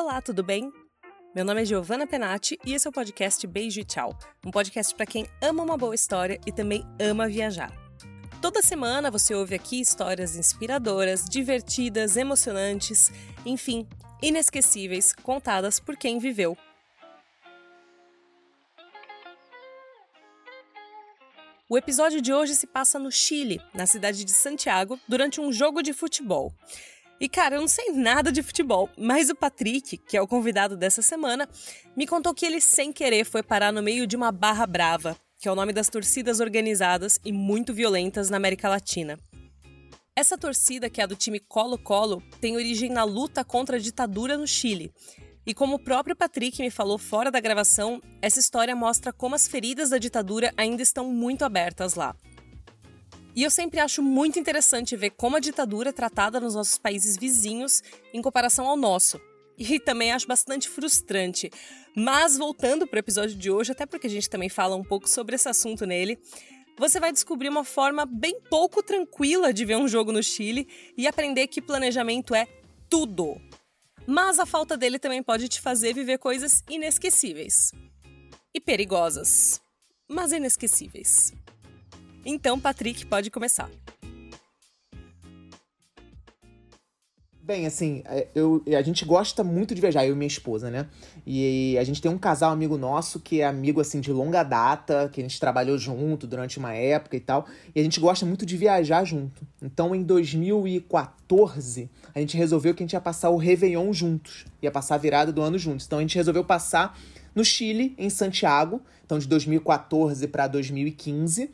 Olá, tudo bem? Meu nome é Giovanna Penati e esse é o podcast Beijo e Tchau, um podcast para quem ama uma boa história e também ama viajar. Toda semana você ouve aqui histórias inspiradoras, divertidas, emocionantes, enfim, inesquecíveis, contadas por quem viveu. O episódio de hoje se passa no Chile, na cidade de Santiago, durante um jogo de futebol. E cara, eu não sei nada de futebol, mas o Patrick, que é o convidado dessa semana, me contou que ele sem querer foi parar no meio de uma barra brava, que é o nome das torcidas organizadas e muito violentas na América Latina. Essa torcida, que é a do time Colo-Colo, tem origem na luta contra a ditadura no Chile. E como o próprio Patrick me falou fora da gravação, essa história mostra como as feridas da ditadura ainda estão muito abertas lá. E eu sempre acho muito interessante ver como a ditadura é tratada nos nossos países vizinhos em comparação ao nosso. E também acho bastante frustrante. Mas voltando para o episódio de hoje, até porque a gente também fala um pouco sobre esse assunto nele, você vai descobrir uma forma bem pouco tranquila de ver um jogo no Chile e aprender que planejamento é tudo. Mas a falta dele também pode te fazer viver coisas inesquecíveis e perigosas, mas inesquecíveis. Então, Patrick, pode começar. Bem, assim, é, eu, a gente gosta muito de viajar, eu e minha esposa, né? E a gente tem um casal amigo nosso que é amigo, assim, de longa data, que a gente trabalhou junto durante uma época e tal. E a gente gosta muito de viajar junto. Então, em 2014, a gente resolveu que a gente ia passar o Réveillon juntos. Ia passar a virada do ano juntos. Então, a gente resolveu passar no Chile, em Santiago. Então, de 2014 para 2015.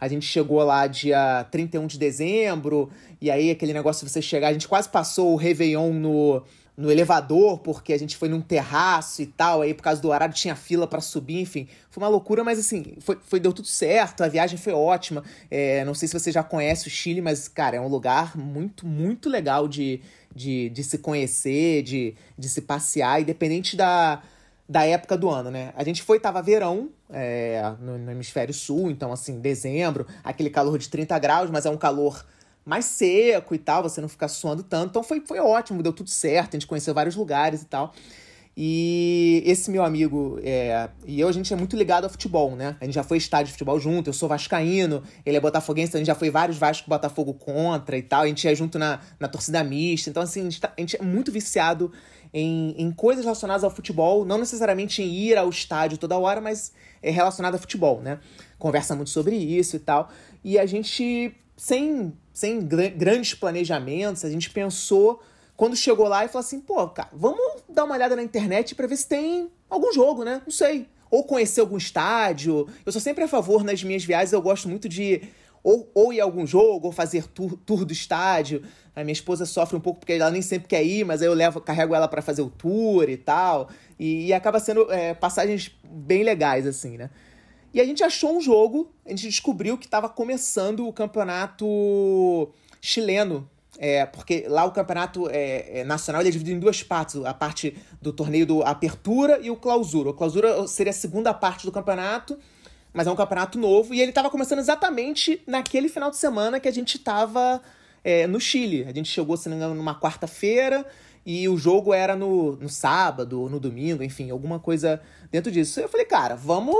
A gente chegou lá dia 31 de dezembro, e aí aquele negócio de você chegar, a gente quase passou o Réveillon no, no elevador, porque a gente foi num terraço e tal, aí por causa do horário tinha fila para subir, enfim. Foi uma loucura, mas assim, foi, foi deu tudo certo, a viagem foi ótima. É, não sei se você já conhece o Chile, mas, cara, é um lugar muito, muito legal de, de, de se conhecer, de, de se passear, independente da da época do ano, né? A gente foi, tava verão é, no, no, hemisfério sul, então assim, dezembro, aquele calor de 30 graus, mas é um calor mais seco e tal, você não fica suando tanto. Então foi, foi ótimo, deu tudo certo, a gente conheceu vários lugares e tal. E esse meu amigo é, e eu, a gente é muito ligado ao futebol, né? A gente já foi estádio de futebol junto, eu sou vascaíno, ele é botafoguense, então a gente já foi vários Vasco Botafogo contra e tal. A gente ia junto na, na torcida mista. Então, assim, a gente, tá, a gente é muito viciado em, em coisas relacionadas ao futebol, não necessariamente em ir ao estádio toda hora, mas é relacionado a futebol, né? Conversa muito sobre isso e tal. E a gente, sem, sem grandes planejamentos, a gente pensou, quando chegou lá, e falou assim: pô, cara, vamos dar uma olhada na internet para ver se tem algum jogo, né? Não sei. Ou conhecer algum estádio. Eu sou sempre a favor nas minhas viagens, eu gosto muito de ou, ou ir a algum jogo, ou fazer tour, tour do estádio. A minha esposa sofre um pouco porque ela nem sempre quer ir, mas aí eu levo, carrego ela para fazer o tour e tal. E, e acaba sendo é, passagens bem legais, assim, né? E a gente achou um jogo, a gente descobriu que estava começando o campeonato chileno. É, porque lá o campeonato é, é nacional é dividido em duas partes: a parte do torneio do Apertura e o Clausura. O Clausura seria a segunda parte do campeonato mas é um campeonato novo e ele estava começando exatamente naquele final de semana que a gente estava é, no Chile. A gente chegou, se não me engano, numa quarta-feira e o jogo era no, no sábado, no domingo, enfim, alguma coisa dentro disso. Eu falei, cara, vamos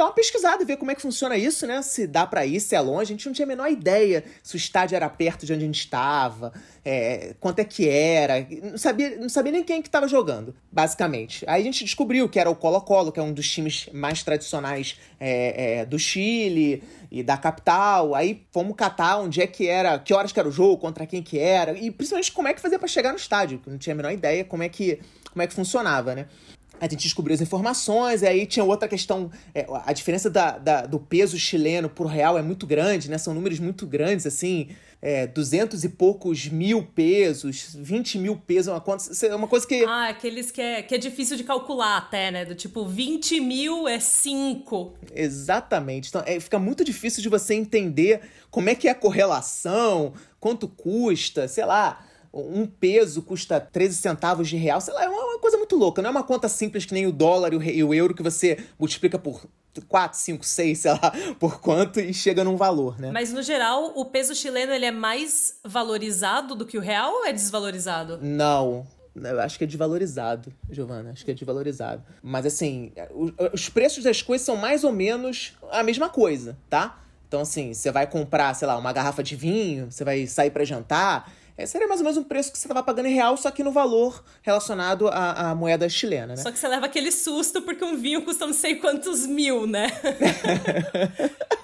dar uma pesquisada e ver como é que funciona isso, né? Se dá para ir, se é longe. A gente não tinha a menor ideia se o estádio era perto de onde a gente estava, é, quanto é que era. Não sabia, não sabia nem quem que estava jogando, basicamente. Aí a gente descobriu que era o Colo-Colo, que é um dos times mais tradicionais é, é, do Chile e da capital. Aí fomos catar onde é que era, que horas que era o jogo, contra quem que era, e principalmente como é que fazia para chegar no estádio. Não tinha a menor ideia como é que, como é que funcionava, né? A gente descobriu as informações, e aí tinha outra questão, é, a diferença da, da, do peso chileno por real é muito grande, né? São números muito grandes, assim, é, 200 e poucos mil pesos, 20 mil pesos, é uma, conta, é uma coisa que... Ah, aqueles que é, que é difícil de calcular até, né? Do tipo, 20 mil é 5. Exatamente. Então, é, fica muito difícil de você entender como é que é a correlação, quanto custa, sei lá um peso custa 13 centavos de real, sei lá, é uma coisa muito louca. Não é uma conta simples que nem o dólar e o euro que você multiplica por 4, 5, 6, sei lá, por quanto e chega num valor, né? Mas no geral, o peso chileno ele é mais valorizado do que o real ou é desvalorizado? Não. Eu acho que é desvalorizado, Giovana. Acho que é desvalorizado. Mas assim, os preços das coisas são mais ou menos a mesma coisa, tá? Então, assim, você vai comprar, sei lá, uma garrafa de vinho, você vai sair para jantar. É, seria mais ou menos um preço que você tava pagando em real, só que no valor relacionado à, à moeda chilena, né? Só que você leva aquele susto porque um vinho custa não sei quantos mil, né?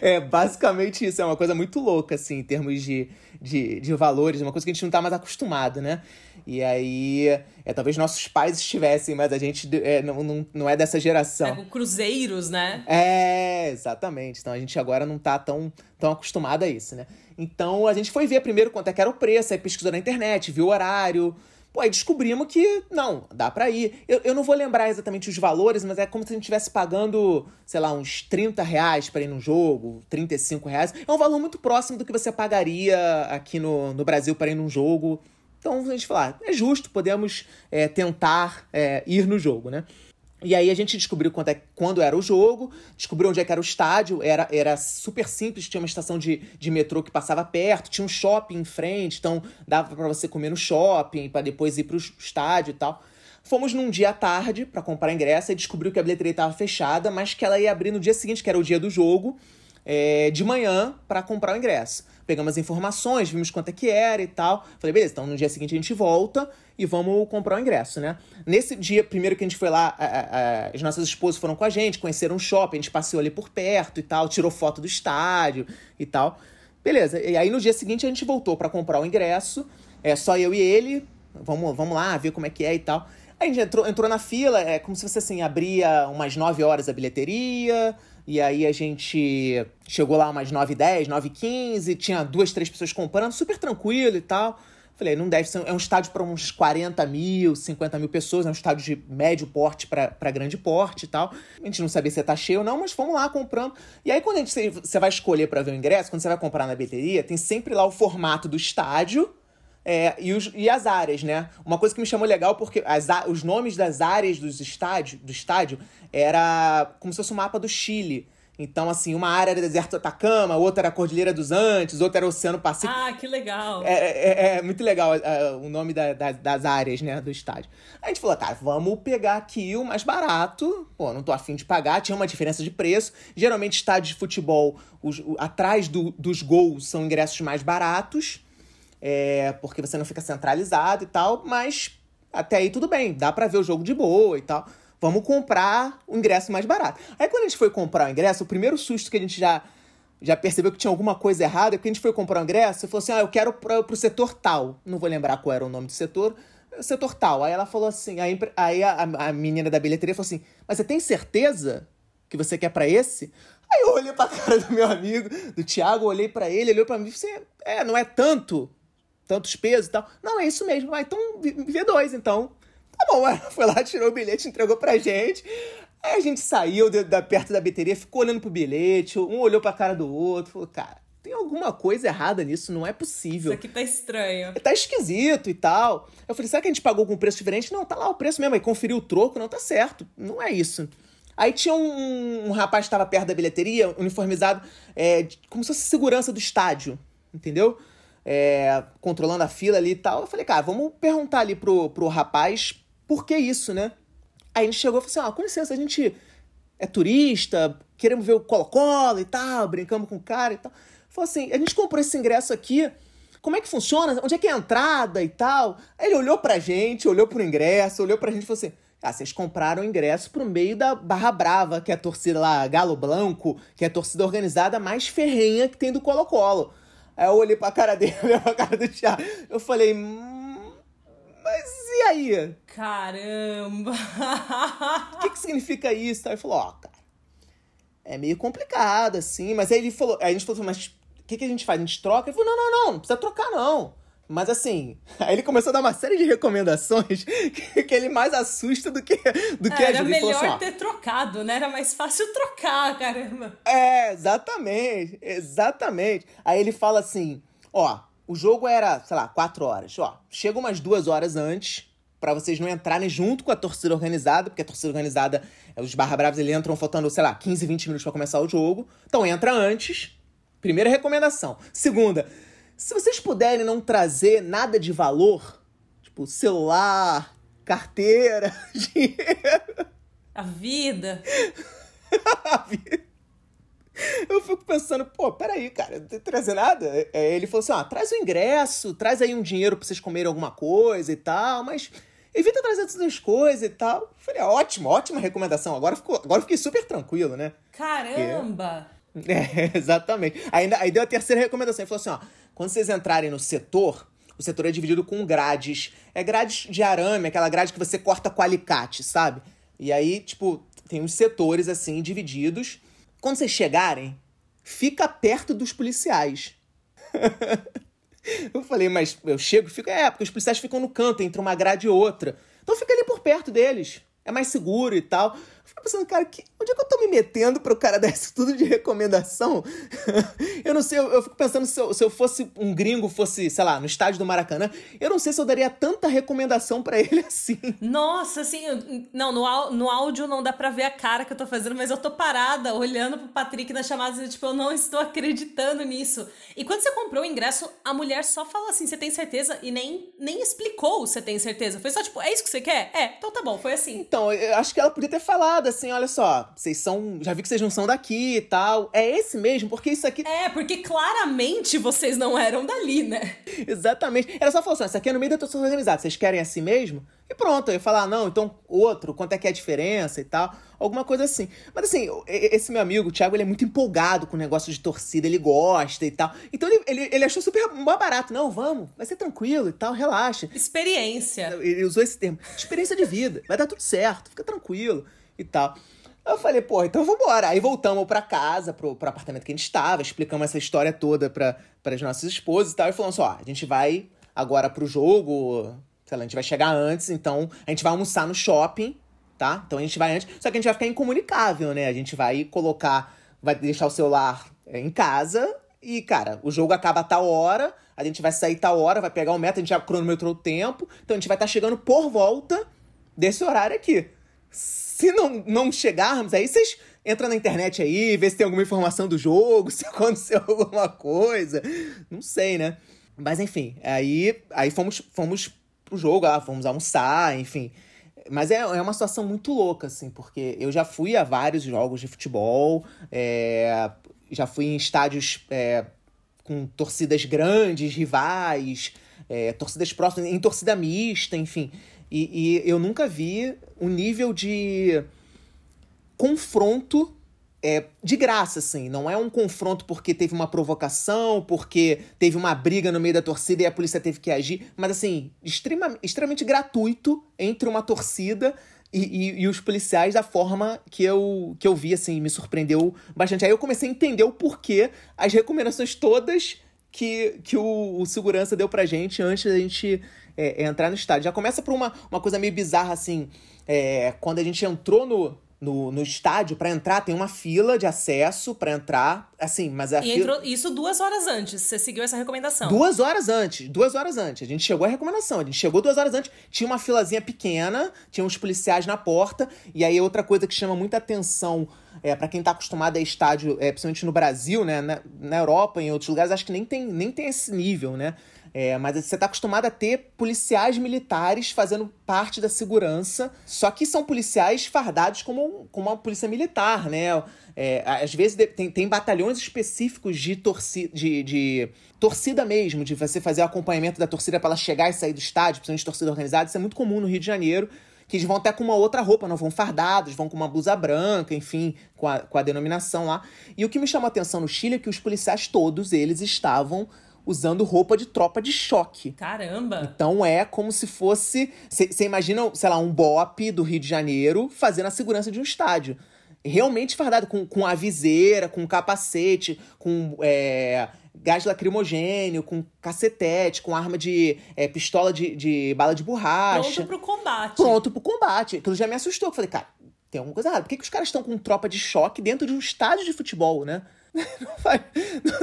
é basicamente isso. É uma coisa muito louca, assim, em termos de, de, de valores, uma coisa que a gente não tá mais acostumado, né? E aí, é, talvez nossos pais estivessem, mas a gente é, não, não, não é dessa geração. É, cruzeiros, né? É, exatamente. Então a gente agora não tá tão, tão acostumado a isso, né? Então a gente foi ver primeiro quanto é que era o preço, aí pesquisou na internet, viu o horário. Pô, aí descobrimos que, não, dá pra ir. Eu, eu não vou lembrar exatamente os valores, mas é como se a gente estivesse pagando, sei lá, uns 30 reais pra ir num jogo, 35 reais. É um valor muito próximo do que você pagaria aqui no, no Brasil para ir num jogo. Então a gente fala, ah, é justo, podemos é, tentar é, ir no jogo, né? E aí a gente descobriu quando, é, quando era o jogo, descobriu onde é era o estádio, era, era super simples, tinha uma estação de, de metrô que passava perto, tinha um shopping em frente, então dava para você comer no shopping, para depois ir pro estádio e tal. Fomos num dia à tarde para comprar ingresso e descobriu que a bilheteria estava fechada, mas que ela ia abrir no dia seguinte, que era o dia do jogo, é, de manhã, para comprar o ingresso pegamos as informações, vimos quanto é que era e tal. Falei, beleza, então no dia seguinte a gente volta e vamos comprar o ingresso, né? Nesse dia, primeiro que a gente foi lá, a, a, as nossas esposas foram com a gente, conheceram um shopping, a gente passeou ali por perto e tal, tirou foto do estádio e tal. Beleza, e aí no dia seguinte a gente voltou para comprar o ingresso, é só eu e ele, vamos, vamos lá ver como é que é e tal. Aí a gente entrou, entrou na fila, é como se fosse assim, abria umas 9 horas a bilheteria, e aí a gente chegou lá umas 9 10 9 15 tinha duas, três pessoas comprando, super tranquilo e tal. Falei, não deve ser. É um estádio para uns 40 mil, 50 mil pessoas, é um estádio de médio porte para grande porte e tal. A gente não sabia se tá cheio ou não, mas fomos lá comprando. E aí, quando a gente, você vai escolher para ver o ingresso, quando você vai comprar na bilheteria, tem sempre lá o formato do estádio. É, e, os, e as áreas, né? Uma coisa que me chamou legal porque as, os nomes das áreas dos estádio, do estádio era como se fosse um mapa do Chile. Então, assim, uma área era deserto do Atacama, outra era a Cordilheira dos Andes, outra era o Oceano Pacífico. Ah, que legal! É, é, é, é muito legal é, o nome da, da, das áreas, né, do estádio. A gente falou, cara, vamos pegar aqui o mais barato. Pô, não tô afim de pagar, tinha uma diferença de preço. Geralmente, estádios de futebol, os, o, atrás do, dos gols, são ingressos mais baratos é, porque você não fica centralizado e tal, mas até aí tudo bem, dá para ver o jogo de boa e tal. Vamos comprar o ingresso mais barato. Aí quando a gente foi comprar o ingresso, o primeiro susto que a gente já já percebeu que tinha alguma coisa errada, é que a gente foi comprar o ingresso e falou assim: ah, eu quero pro, pro setor tal. Não vou lembrar qual era o nome do setor. Setor tal. Aí ela falou assim: aí, aí a, a menina da bilheteria falou assim: Mas você tem certeza que você quer para esse? Aí eu olhei pra cara do meu amigo, do Thiago, olhei para ele, olhou para mim e falei: assim, É, não é tanto? Tantos pesos e tal. Não, é isso mesmo. Ah, então vê dois, então. Tá bom, ela foi lá, tirou o bilhete, entregou pra gente. Aí a gente saiu de, da, perto da bateria, ficou olhando pro bilhete, um olhou pra cara do outro, falou, cara, tem alguma coisa errada nisso, não é possível. Isso aqui tá estranho. Tá esquisito e tal. Eu falei, será que a gente pagou com preço diferente? Não, tá lá o preço mesmo. Aí conferiu o troco, não tá certo. Não é isso. Aí tinha um, um rapaz que estava perto da bilheteria, uniformizado, é, como se fosse segurança do estádio, entendeu? É, controlando a fila ali e tal. Eu falei, cara, vamos perguntar ali pro, pro rapaz por que isso, né? Aí ele chegou e falou assim: ah, com licença, a gente é turista, queremos ver o Colo-Colo e tal, brincamos com o cara e tal. Falou assim: a gente comprou esse ingresso aqui, como é que funciona? Onde é que é a entrada e tal? Aí ele olhou pra gente, olhou pro ingresso, olhou pra gente e falou assim: ah, vocês compraram o ingresso pro meio da Barra Brava, que é a torcida lá, Galo Blanco, que é a torcida organizada mais ferrenha que tem do Colo-Colo. Aí eu olhei pra cara dele, olhei pra cara do Thiago. Eu falei, hum, mas e aí? Caramba! O que, que significa isso? Aí ele falou, ó, oh, cara, é meio complicado, assim. Mas aí ele falou, aí a gente falou, mas o que, que a gente faz? A gente troca? Ele falou, não, não, não, não precisa trocar, não. Mas assim, aí ele começou a dar uma série de recomendações que, que ele mais assusta do que, do que é. Era melhor assim, ter trocado, né? Era mais fácil trocar, caramba. É, exatamente, exatamente. Aí ele fala assim, ó, o jogo era, sei lá, quatro horas. Ó, chega umas duas horas antes para vocês não entrarem junto com a torcida organizada, porque a torcida organizada, os Barra Bravos, eles entram faltando, sei lá, 15, 20 minutos para começar o jogo. Então entra antes. Primeira recomendação. Segunda, se vocês puderem não trazer nada de valor, Tipo, celular, carteira, dinheiro. A vida. a vida. Eu fico pensando, pô, peraí, cara, não tem que trazer nada. É, ele falou assim: ó, traz o ingresso, traz aí um dinheiro pra vocês comerem alguma coisa e tal, mas evita trazer essas coisas e tal. Eu falei, ótimo, ótima recomendação. Agora, ficou, agora fiquei super tranquilo, né? Caramba! É, exatamente. Aí, aí deu a terceira recomendação. Ele falou assim: ó, quando vocês entrarem no setor, o setor é dividido com grades. É grades de arame, aquela grade que você corta com alicate, sabe? E aí, tipo, tem uns setores assim divididos. Quando vocês chegarem, fica perto dos policiais. eu falei, mas eu chego e fico. É, porque os policiais ficam no canto entre uma grade e outra. Então fica ali por perto deles. É mais seguro e tal. Eu fico pensando, cara, que, onde é que eu tô me metendo pro cara dar isso tudo de recomendação? eu não sei, eu, eu fico pensando se eu, se eu, fosse um gringo, fosse, sei lá, no estádio do Maracanã, eu não sei se eu daria tanta recomendação para ele assim. Nossa, assim, não, no, no áudio não dá pra ver a cara que eu tô fazendo, mas eu tô parada olhando pro Patrick na chamada e, tipo, eu não estou acreditando nisso. E quando você comprou o ingresso, a mulher só falou assim, você tem certeza? E nem, nem explicou você tem certeza. Foi só, tipo, é isso que você quer? É, então tá bom, foi assim. Então, eu acho que ela podia ter falado assim, olha só, vocês são. Já vi que vocês não são daqui e tal. É esse mesmo, porque isso aqui. É, porque claramente vocês não eram dali, né? Exatamente. Era só falar assim: isso aqui é no meio da torcida organizada, vocês querem assim mesmo? E pronto, eu ia falar, não, então outro, quanto é que é a diferença e tal. Alguma coisa assim. Mas assim, esse meu amigo, o Thiago, ele é muito empolgado com o negócio de torcida, ele gosta e tal. Então ele, ele, ele achou super barato. Não, vamos, vai ser tranquilo e tal, relaxa. Experiência. Ele usou esse termo. Experiência de vida. Vai dar tudo certo, fica tranquilo e tal. Eu falei, pô, então vambora. Aí voltamos pra casa, pro, pro apartamento que a gente estava, explicamos essa história toda pra, as nossas esposas e tal, e falamos assim, ó, a gente vai agora pro jogo, sei lá, a gente vai chegar antes, então a gente vai almoçar no shopping, tá? Então a gente vai antes, só que a gente vai ficar incomunicável, né? A gente vai colocar, vai deixar o celular é, em casa e, cara, o jogo acaba a tal hora, a gente vai sair tal hora, vai pegar o metro, a gente já cronometrou o tempo, então a gente vai estar tá chegando por volta desse horário aqui. Se não, não chegarmos, aí vocês entram na internet aí, vê se tem alguma informação do jogo, se aconteceu alguma coisa. Não sei, né? Mas enfim, aí, aí fomos, fomos pro jogo, lá, fomos almoçar, enfim. Mas é, é uma situação muito louca, assim, porque eu já fui a vários jogos de futebol, é, já fui em estádios é, com torcidas grandes, rivais, é, torcidas próximas, em torcida mista, enfim. E, e eu nunca vi um nível de confronto é, de graça, assim. Não é um confronto porque teve uma provocação, porque teve uma briga no meio da torcida e a polícia teve que agir, mas assim, extrema, extremamente gratuito entre uma torcida e, e, e, os policiais da forma que eu, que eu vi, assim, me surpreendeu bastante. Aí eu comecei a entender o porquê as recomendações todas que, que o, o segurança deu pra gente antes da gente é, é, entrar no estádio. Já começa por uma, uma coisa meio bizarra, assim. É, quando a gente entrou no, no, no estádio, para entrar, tem uma fila de acesso para entrar. Assim, mas a e fila... entrou isso duas horas antes. Você seguiu essa recomendação? Duas horas antes. Duas horas antes. A gente chegou à recomendação. A gente chegou duas horas antes. Tinha uma filazinha pequena, tinha uns policiais na porta. E aí, outra coisa que chama muita atenção é, para quem tá acostumado a estádio, é, principalmente no Brasil, né? Na, na Europa, em outros lugares, acho que nem tem, nem tem esse nível, né? É, mas você está acostumado a ter policiais militares fazendo parte da segurança, só que são policiais fardados como, como uma polícia militar, né? É, às vezes tem, tem batalhões específicos de, torci, de, de torcida mesmo, de você fazer o acompanhamento da torcida para ela chegar e sair do estádio, principalmente torcida organizada. Isso é muito comum no Rio de Janeiro que eles vão até com uma outra roupa, não vão fardados, vão com uma blusa branca, enfim, com a, com a denominação lá. E o que me chamou a atenção no Chile é que os policiais todos, eles estavam usando roupa de tropa de choque. Caramba! Então é como se fosse. Você imagina, sei lá, um BOP do Rio de Janeiro fazendo a segurança de um estádio. Realmente fardado, com, com a viseira, com capacete, com é, gás lacrimogênio, com cacetete, com arma de. É, pistola de, de bala de borracha. Pronto pro combate. Pronto pro combate. Aquilo já me assustou. Eu falei, cara, tem alguma coisa errada. Por que, que os caras estão com tropa de choque dentro de um estádio de futebol, né? Não, faz,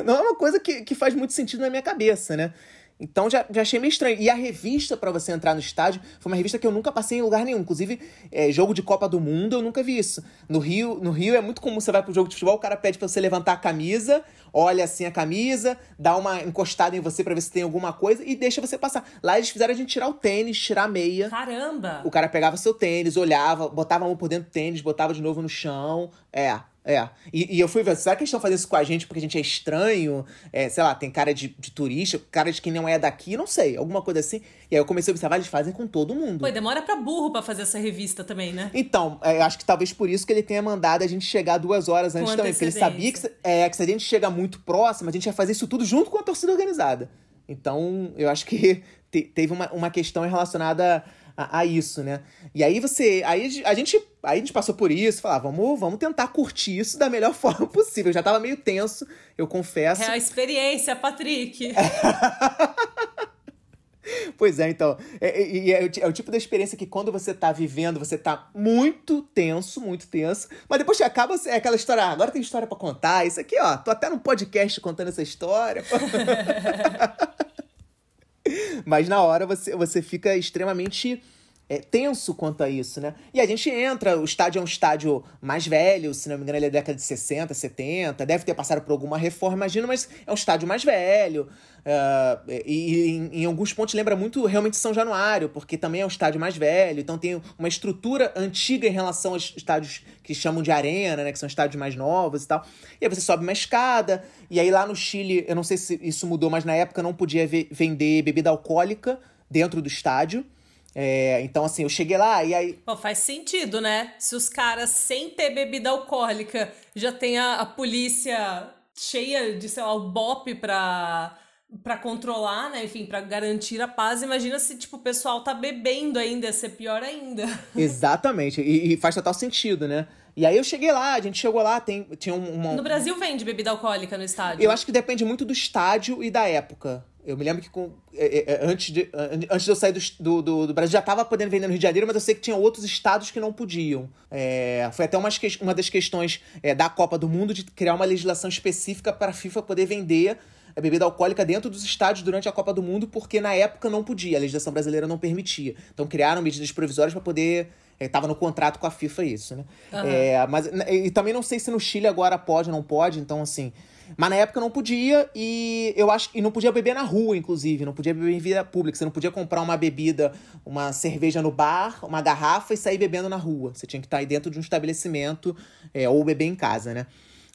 não é uma coisa que, que faz muito sentido na minha cabeça, né? Então já, já achei meio estranho. E a revista para você entrar no estádio foi uma revista que eu nunca passei em lugar nenhum. Inclusive, é, jogo de Copa do Mundo, eu nunca vi isso. No Rio, no Rio é muito comum você vai pro jogo de futebol, o cara pede pra você levantar a camisa, olha assim a camisa, dá uma encostada em você para ver se tem alguma coisa e deixa você passar. Lá eles fizeram a gente tirar o tênis, tirar a meia. Caramba! O cara pegava seu tênis, olhava, botava a mão por dentro do tênis, botava de novo no chão. É, é. E, e, eu fui ver, será que eles estão fazendo isso com a gente porque a gente é estranho? É, sei lá, tem cara de, de turista, cara de quem não é daqui, não sei, alguma coisa assim. E aí eu comecei a observar, eles fazem com todo mundo. Pô, demora pra burro pra fazer essa revista também, né? Então, é, acho que talvez por isso que ele tenha mandado a gente chegar duas horas antes também. Porque ele sabia que, é, que se a gente chega muito próximo, a gente ia fazer isso tudo junto com a torcida organizada. Então, eu acho que te, teve uma, uma questão relacionada a, a, isso, né? E aí você. Aí a gente, aí a gente passou por isso, falar, ah, vamos, vamos tentar curtir isso da melhor forma possível. Eu já tava meio tenso, eu confesso. É a experiência, Patrick. Pois é, então. É, é, é, é, o tipo da experiência que quando você tá vivendo, você tá muito tenso, muito tenso. Mas depois que acaba, é aquela história. Ah, agora tem história para contar. Isso aqui, ó. Tô até no podcast contando essa história. Mas na hora você, você fica extremamente é, tenso quanto a isso, né? E a gente entra, o estádio é um estádio mais velho, se não me engano, ele é década de 60, 70, deve ter passado por alguma reforma, imagino, mas é um estádio mais velho. Uh, e, em, em, alguns pontos lembra muito realmente São Januário, porque também é um estádio mais velho, então tem uma estrutura antiga em relação aos estádios que chamam de arena, né? Que são estádios mais novos e tal. E aí você sobe uma escada, e aí lá no Chile, eu não sei se isso mudou, mas na época não podia vender bebida alcoólica dentro do estádio. É, então, assim, eu cheguei lá e aí. Pô, faz sentido, né? Se os caras, sem ter bebida alcoólica, já tem a, a polícia cheia de, sei lá, o BOP pra, pra controlar, né? Enfim, pra garantir a paz. Imagina se, tipo, o pessoal tá bebendo ainda, ia ser pior ainda. Exatamente. E, e faz total sentido, né? E aí eu cheguei lá, a gente chegou lá, tem, tinha uma... No Brasil vende bebida alcoólica no estádio? Eu acho que depende muito do estádio e da época. Eu me lembro que com, é, é, é antes, de, antes de eu sair do, do, do Brasil já estava podendo vender no Rio de Janeiro, mas eu sei que tinha outros estados que não podiam. É, foi até uma, uma das questões é, da Copa do Mundo de criar uma legislação específica para a FIFA poder vender a bebida alcoólica dentro dos estádios durante a Copa do Mundo, porque na época não podia, a legislação brasileira não permitia. Então criaram medidas provisórias para poder Estava no contrato com a FIFA isso, né? Uhum. É, mas, e também não sei se no Chile agora pode ou não pode, então assim. Mas na época não podia e eu acho e não podia beber na rua, inclusive, não podia beber em vida pública. Você não podia comprar uma bebida, uma cerveja no bar, uma garrafa e sair bebendo na rua. Você tinha que estar aí dentro de um estabelecimento é, ou beber em casa, né?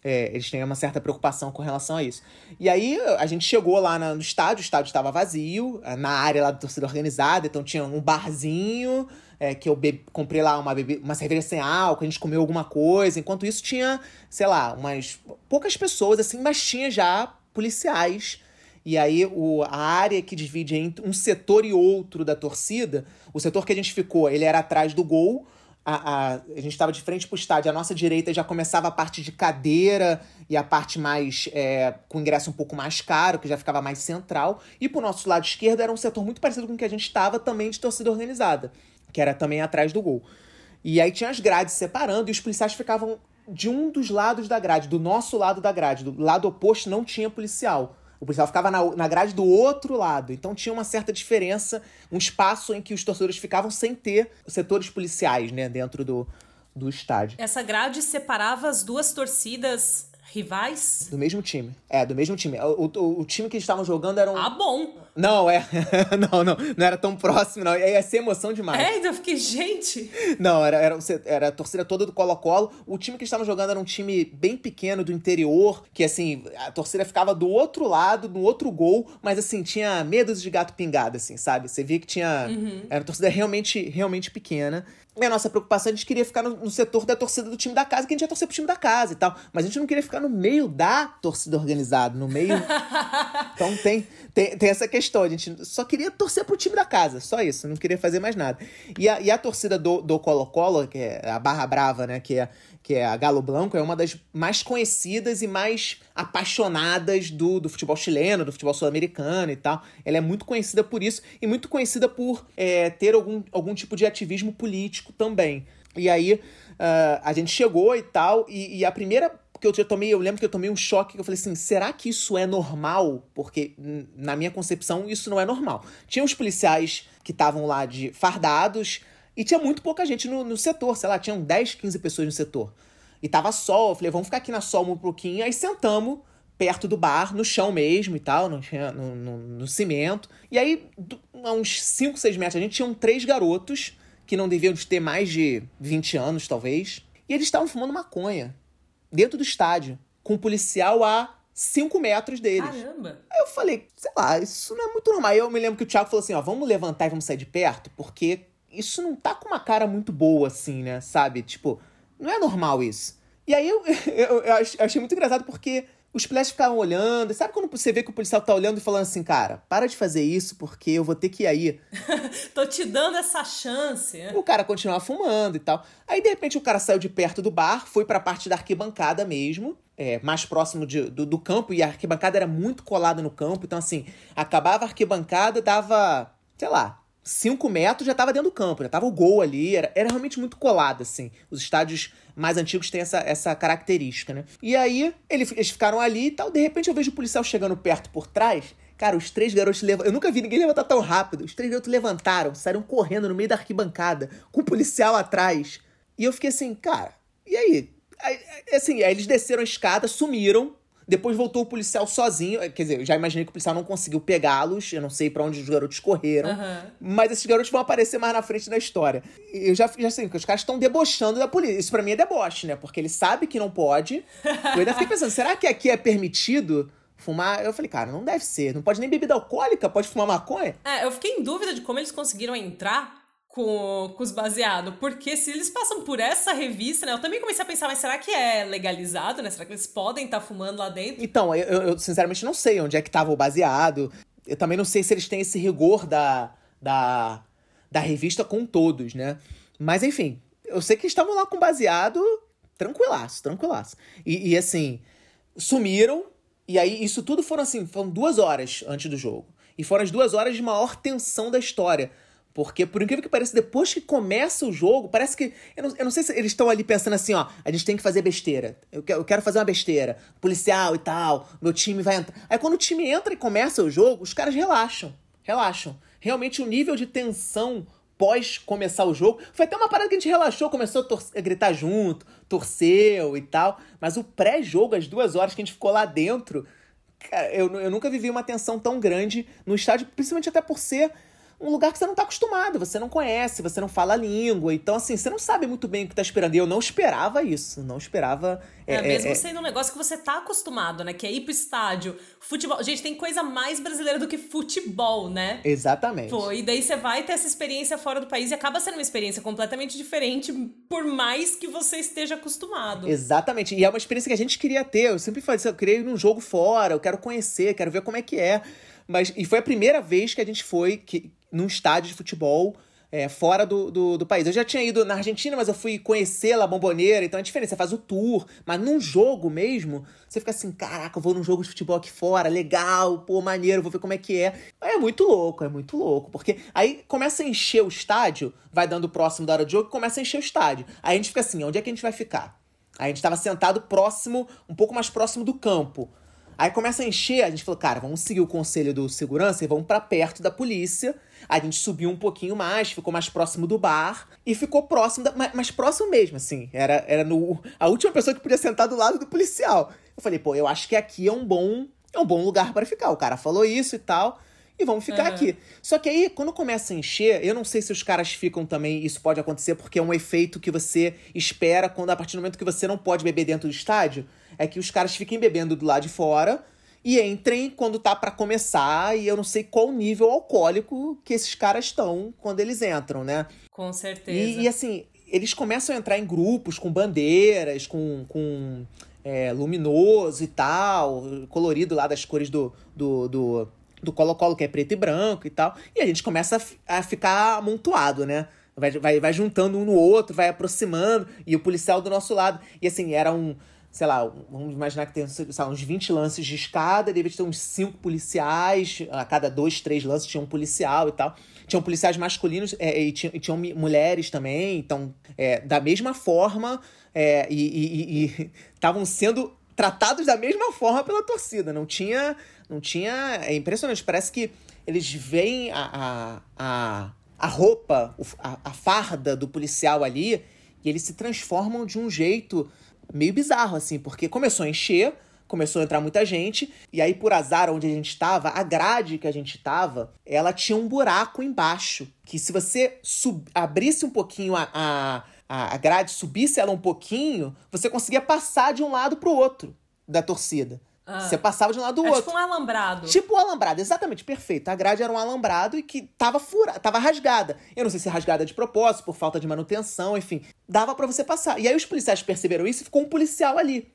É, eles têm uma certa preocupação com relação a isso. E aí a gente chegou lá no estádio, o estádio estava vazio, na área lá da torcida organizada, então tinha um barzinho, é, que eu be... comprei lá uma, bebida, uma cerveja sem álcool, a gente comeu alguma coisa. Enquanto isso, tinha, sei lá, umas poucas pessoas, assim, mas tinha já policiais. E aí, o, a área que divide entre um setor e outro da torcida, o setor que a gente ficou, ele era atrás do gol. A, a, gente estava de frente para o estádio, a nossa direita já começava a parte de cadeira e a parte mais é, com ingresso um pouco mais caro, que já ficava mais central. E para o nosso lado esquerdo era um setor muito parecido com o que a gente estava, também de torcida organizada que era também atrás do gol. E aí tinha as grades separando e os policiais ficavam de um dos lados da grade, do nosso lado da grade. Do lado oposto não tinha policial. O policial ficava na, na grade do outro lado. Então tinha uma certa diferença, um espaço em que os torcedores ficavam sem ter setores policiais, né, dentro do, do estádio. Essa grade separava as duas torcidas rivais? Do mesmo time. É, do mesmo time. O, o, o time que eles estavam jogando era um. Ah, bom! Não, é. não, não. Não era tão próximo, não. Ia ser emoção demais. É, então eu fiquei, gente. Não, era, era, era a torcida toda do Colo-Colo. O time que estavam jogando era um time bem pequeno do interior, que assim, a torcida ficava do outro lado, no outro gol, mas assim, tinha medo de gato pingado, assim, sabe? Você via que tinha. Uhum. Era uma torcida realmente, realmente pequena. E a nossa preocupação, a gente queria ficar no, no, setor da torcida do time da casa, que a gente ia torcer pro time da casa e tal. Mas a gente não queria ficar no meio da torcida organizada, no meio. então tem, tem, tem essa questão. A gente só queria torcer pro time da casa, só isso, não queria fazer mais nada. E a, e a torcida do Colo-Colo, que é a Barra Brava, né? Que é, que é a Galo Blanco, é uma das mais conhecidas e mais apaixonadas do, do futebol chileno, do futebol sul-americano e tal. Ela é muito conhecida por isso e muito conhecida por é, ter algum, algum tipo de ativismo político também. E aí uh, a gente chegou e tal, e, e a primeira que eu, eu tomei, eu lembro que eu tomei um choque, que eu falei assim, será que isso é normal? Porque na minha concepção isso não é normal. Tinha os policiais que estavam lá de fardados e tinha muito pouca gente no, no setor, sei lá, tinham 10, 15 pessoas no setor. E tava sol, eu falei, vamos ficar aqui na sol um pouquinho, aí sentamos perto do bar, no chão mesmo e tal, no, no, no, cimento. E aí, a uns 5, 6 metros, a gente tinha três garotos que não deviam ter mais de 20 anos, talvez. E eles estavam fumando maconha dentro do estádio, com um policial a 5 metros deles. Caramba! Aí eu falei, sei lá, isso não é muito normal. Aí eu me lembro que o Thiago falou assim: ó, vamos levantar e vamos sair de perto, porque isso não tá com uma cara muito boa, assim, né? Sabe? Tipo, não é normal isso. E aí eu, eu, eu achei muito engraçado porque os policiais ficavam olhando. Sabe quando você vê que o policial tá olhando e falando assim, cara, para de fazer isso porque eu vou ter que ir aí. Tô te dando essa chance. O cara continuava fumando e tal. Aí, de repente, o cara saiu de perto do bar, foi pra parte da arquibancada mesmo. É, mais próximo de, do, do campo, e a arquibancada era muito colada no campo. Então, assim, acabava a arquibancada, dava, sei lá, 5 metros já estava dentro do campo, já estava o gol ali, era, era realmente muito colado, assim. Os estádios mais antigos têm essa, essa característica, né? E aí, eles, eles ficaram ali e tal, de repente eu vejo o policial chegando perto por trás. Cara, os três garotos levantaram. Eu nunca vi ninguém levantar tão rápido. Os três garotos levantaram, saíram correndo no meio da arquibancada, com o policial atrás. E eu fiquei assim, cara, e aí? aí assim, aí eles desceram a escada, sumiram. Depois voltou o policial sozinho. Quer dizer, eu já imaginei que o policial não conseguiu pegá-los. Eu não sei para onde os garotos correram. Uhum. Mas esses garotos vão aparecer mais na frente da história. Eu já, já sei que os caras estão debochando da polícia. Isso para mim é deboche, né? Porque ele sabe que não pode. Eu ainda fiquei pensando, será que aqui é permitido fumar. Eu falei, cara, não deve ser. Não pode nem bebida alcoólica, pode fumar maconha. É, eu fiquei em dúvida de como eles conseguiram entrar com, com os baseados. Porque se eles passam por essa revista, né? Eu também comecei a pensar, mas será que é legalizado, né? Será que eles podem estar tá fumando lá dentro? Então, eu, eu, sinceramente não sei onde é que tava o baseado. Eu também não sei se eles têm esse rigor da, da, da revista com todos, né? Mas enfim, eu sei que estavam lá com baseado tranquilaço, tranquilaço. E, e assim, sumiram. E aí, isso tudo foram assim, foram duas horas antes do jogo. E foram as duas horas de maior tensão da história. Porque, por incrível que pareça, depois que começa o jogo, parece que. Eu não, eu não sei se eles estão ali pensando assim, ó, a gente tem que fazer besteira. Eu, eu quero fazer uma besteira. Policial e tal, meu time vai entrar. Aí quando o time entra e começa o jogo, os caras relaxam. Relaxam. Realmente o nível de tensão pós começar o jogo. Foi até uma parada que a gente relaxou, começou a, a gritar junto, torceu e tal. Mas o pré-jogo, as duas horas que a gente ficou lá dentro, cara, eu, eu nunca vivi uma tensão tão grande no estádio, principalmente até por ser um lugar que você não está acostumado, você não conhece, você não fala a língua. Então, assim, você não sabe muito bem o que está esperando. E eu não esperava isso. Não esperava. É, é mesmo é, é, sendo um negócio que você tá acostumado, né? Que é ir pro estádio. Futebol. Gente, tem coisa mais brasileira do que futebol, né? Exatamente. Pô, e daí você vai ter essa experiência fora do país e acaba sendo uma experiência completamente diferente, por mais que você esteja acostumado. Exatamente. E é uma experiência que a gente queria ter. Eu sempre falei, eu queria ir num jogo fora, eu quero conhecer, quero ver como é que é. Mas, e foi a primeira vez que a gente foi que, num estádio de futebol é, fora do, do, do, país. Eu já tinha ido na Argentina, mas eu fui conhecer La Bombonera, então é diferente. Você faz o tour, mas num jogo mesmo, você fica assim: caraca, eu vou num jogo de futebol aqui fora, legal, pô, maneiro, vou ver como é que é. é muito louco, é muito louco, porque aí começa a encher o estádio, vai dando próximo da hora de jogo, começa a encher o estádio. Aí a gente fica assim: onde é que a gente vai ficar? Aí a gente estava sentado próximo, um pouco mais próximo do campo. Aí começa a encher, a gente falou, cara, vamos seguir o conselho do segurança e vamos para perto da polícia. A gente subiu um pouquinho mais, ficou mais próximo do bar e ficou próximo, da, mais, mais próximo mesmo, assim. Era, era no, a última pessoa que podia sentar do lado do policial. Eu falei, pô, eu acho que aqui é um bom, é um bom lugar para ficar. O cara falou isso e tal e vamos ficar uhum. aqui. Só que aí, quando começa a encher, eu não sei se os caras ficam também, isso pode acontecer, porque é um efeito que você espera quando, a partir do momento que você não pode beber dentro do estádio, é que os caras fiquem bebendo do lado de fora e entrem quando tá para começar, e eu não sei qual nível alcoólico que esses caras estão quando eles entram, né? Com certeza. E, e assim, eles começam a entrar em grupos com bandeiras, com, com é, luminoso e tal, colorido lá das cores do, do, do, do Colo-Colo, que é preto e branco e tal. E a gente começa a, a ficar amontoado, né? Vai, vai, vai juntando um no outro, vai aproximando, e o policial do nosso lado. E assim, era um sei lá, vamos imaginar que tem lá, uns 20 lances de escada, devia ter uns 5 policiais, a cada dois, três lances tinha um policial e tal. Tinham policiais masculinos é, e, tinham, e tinham mulheres também, então, é, da mesma forma, é, e estavam sendo tratados da mesma forma pela torcida. Não tinha. Não tinha. É impressionante, parece que eles veem a, a, a, a roupa, a, a farda do policial ali, e eles se transformam de um jeito meio bizarro, assim, porque começou a encher, começou a entrar muita gente, e aí, por azar, onde a gente estava, a grade que a gente estava, ela tinha um buraco embaixo, que se você abrisse um pouquinho a, a, a grade, subisse ela um pouquinho, você conseguia passar de um lado pro outro da torcida. Ah. Você passava de um lado do é outro. Tipo um alambrado. Tipo um alambrado, exatamente, perfeito. A grade era um alambrado e que tava furada, tava rasgada. Eu não sei se rasgada de propósito, por falta de manutenção, enfim. Dava para você passar. E aí os policiais perceberam isso e ficou um policial ali.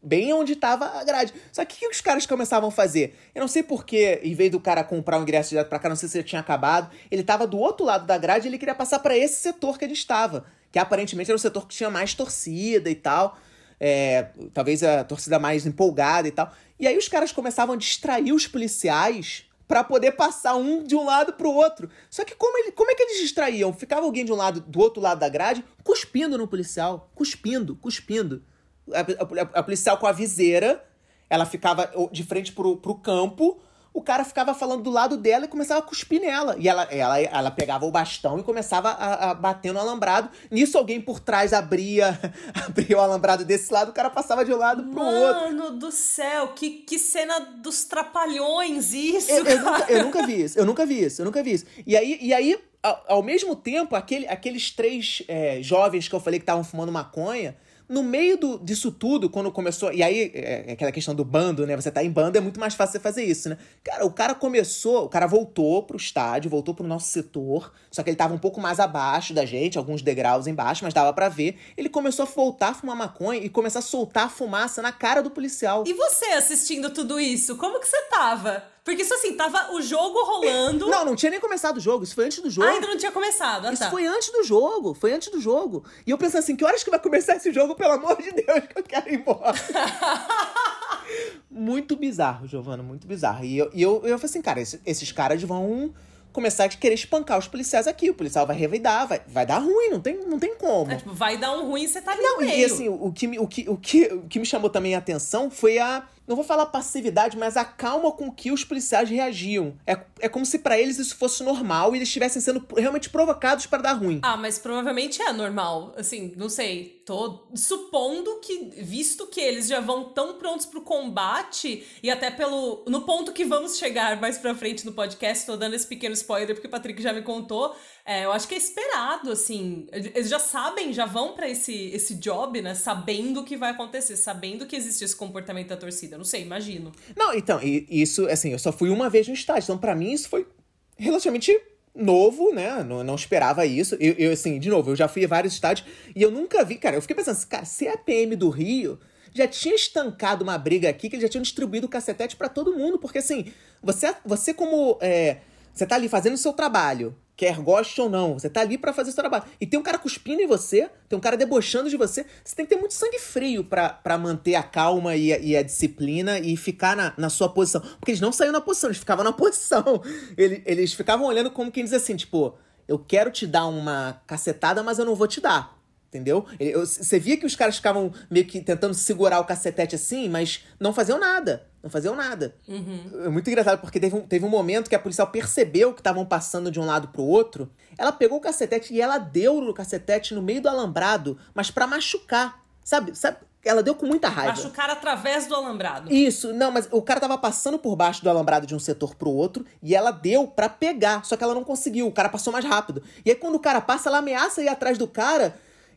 Bem onde tava a grade. Só que o que os caras começavam a fazer? Eu não sei porquê, em vez do cara comprar um ingresso direto pra cá, não sei se ele tinha acabado. Ele tava do outro lado da grade e ele queria passar para esse setor que ele estava. Que aparentemente era o setor que tinha mais torcida e tal é, talvez a torcida mais empolgada e tal. E aí os caras começavam a distrair os policiais para poder passar um de um lado pro outro. Só que como, ele, como é que eles distraíam? Ficava alguém de um lado, do outro lado da grade, cuspindo no policial. Cuspindo, cuspindo. A, a, a policial com a viseira, ela ficava de frente pro, pro campo, o cara ficava falando do lado dela e começava a cuspir nela. E ela, ela, ela pegava o bastão e começava a, a bater no alambrado. Nisso alguém por trás abria, abria o alambrado desse lado, o cara passava de um lado pro Mano outro. Mano do céu, que, que cena dos trapalhões isso, eu, eu, nunca, eu, nunca, vi isso, eu nunca vi isso, eu nunca vi isso. E aí, e aí ao, ao mesmo tempo, aquele, aqueles três é, jovens que eu falei que estavam fumando maconha no meio do, disso tudo, quando começou. E aí, é, é, aquela questão do bando, né? Você tá em bando, é muito mais fácil você fazer isso, né? Cara, o cara começou, o cara voltou pro estádio, voltou pro nosso setor, só que ele tava um pouco mais abaixo da gente, alguns degraus embaixo, mas dava para ver. Ele começou a voltar a fumar maconha e começar a soltar fumaça na cara do policial. E você assistindo tudo isso, como que você tava? Porque isso assim, tava o jogo rolando. Não, não tinha nem começado o jogo. Isso foi antes do jogo. Ah, ainda não tinha começado. Ah, isso tá. foi antes do jogo. Foi antes do jogo. E eu pensei assim: que horas que vai começar esse jogo? Pelo amor de Deus, que eu quero ir embora. muito bizarro, Giovana, muito bizarro. E eu, e eu, eu falei assim: cara, esses, esses caras vão começar a querer espancar os policiais aqui. O policial vai revidar, vai, vai dar ruim, não tem, não tem como. É, tipo, vai dar um ruim, você tá ali Não, e assim, o que, o, que, o, que, o que me chamou também a atenção foi a não vou falar passividade, mas a calma com que os policiais reagiam. É, é como se para eles isso fosse normal e eles estivessem sendo realmente provocados para dar ruim. Ah, mas provavelmente é normal. Assim, não sei. Tô supondo que, visto que eles já vão tão prontos pro combate, e até pelo. No ponto que vamos chegar mais pra frente no podcast, tô dando esse pequeno spoiler porque o Patrick já me contou. É, eu acho que é esperado, assim. Eles já sabem, já vão para esse, esse job, né? Sabendo o que vai acontecer, sabendo que existe esse comportamento da torcida. Não sei, imagino. Não, então, isso, assim, eu só fui uma vez no estádio. Então, para mim, isso foi relativamente novo, né? Não, não esperava isso. Eu, eu, assim, de novo, eu já fui a vários estádios e eu nunca vi, cara. Eu fiquei pensando, cara, se a PM do Rio já tinha estancado uma briga aqui, que eles já tinham distribuído o cacetete para todo mundo, porque assim, você, você como. É, você tá ali fazendo o seu trabalho quer goste ou não. Você tá ali para fazer seu trabalho. E tem um cara cuspindo em você, tem um cara debochando de você. Você tem que ter muito sangue frio para manter a calma e a, e a, disciplina e ficar na, na sua posição. Porque eles não saíram na posição, eles ficavam na posição. Eles, eles ficavam olhando como quem diz assim, tipo, eu quero te dar uma cacetada, mas eu não vou te dar. Entendeu? Você via que os caras ficavam meio que tentando segurar o cacetete assim, mas não faziam nada. Não faziam nada. Uhum. É muito engraçado, porque teve um, teve um momento que a policial percebeu que estavam passando de um lado pro outro. Ela pegou o cacetete e ela deu no cacetete no meio do alambrado, mas para machucar. Sabe? Sabe? Ela deu com muita raiva. Machucar através do alambrado. Isso, não, mas o cara tava passando por baixo do alambrado de um setor pro outro e ela deu para pegar, só que ela não conseguiu, o cara passou mais rápido. E aí quando o cara passa, ela ameaça ir atrás do cara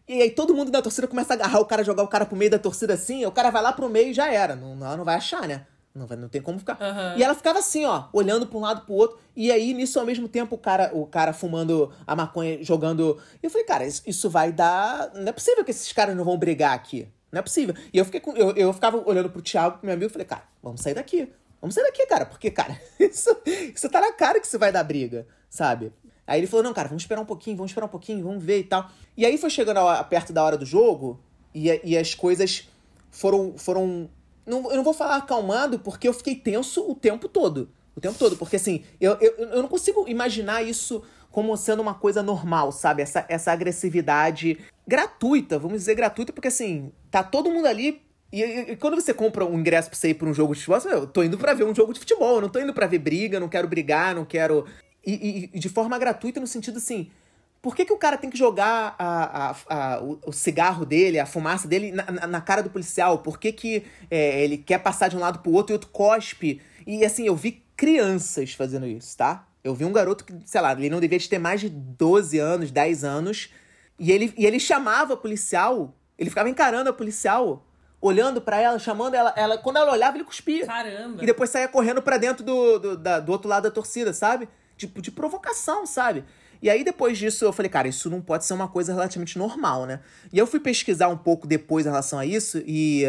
e aí todo mundo da torcida começa a agarrar o cara, jogar o cara pro meio da torcida assim, o cara vai lá pro meio e já era. Não, ela não vai achar, né? Não, vai, não tem como ficar. Uhum. E ela ficava assim, ó, olhando pra um lado pro outro. E aí, nisso, ao mesmo tempo, o cara, o cara fumando a maconha, jogando. E eu falei, cara, isso, isso vai dar. Não é possível que esses caras não vão brigar aqui. Não é possível. E eu fiquei com, eu, eu ficava olhando pro Thiago, pro meu amigo, e falei, cara, vamos sair daqui. Vamos sair daqui, cara. Porque, cara, isso, isso tá na cara que isso vai dar briga, sabe? Aí ele falou: não, cara, vamos esperar um pouquinho, vamos esperar um pouquinho, vamos ver e tal. E aí foi chegando a, perto da hora do jogo e, e as coisas foram. foram não, eu não vou falar acalmado, porque eu fiquei tenso o tempo todo. O tempo todo. Porque assim, eu, eu, eu não consigo imaginar isso como sendo uma coisa normal, sabe? Essa, essa agressividade gratuita, vamos dizer gratuita, porque assim, tá todo mundo ali. E, e, e quando você compra um ingresso pra você ir pra um jogo de futebol, você, eu tô indo pra ver um jogo de futebol, eu não tô indo pra ver briga, não quero brigar, não quero. E, e de forma gratuita, no sentido assim, por que, que o cara tem que jogar a, a, a, o, o, cigarro dele, a fumaça dele na, na, na cara do policial? Por que, que é, ele quer passar de um lado pro outro e outro cospe? E assim, eu vi crianças fazendo isso, tá? Eu vi um garoto que, sei lá, ele não devia ter mais de 12 anos, 10 anos. E ele, e ele chamava a policial, ele ficava encarando a policial, olhando para ela, chamando ela, ela. Quando ela olhava, ele cuspia. Caramba! E depois saía correndo para dentro do, do, da, do outro lado da torcida, sabe? Tipo, de provocação, sabe? E aí, depois disso, eu falei, cara, isso não pode ser uma coisa relativamente normal, né? E eu fui pesquisar um pouco depois em relação a isso, e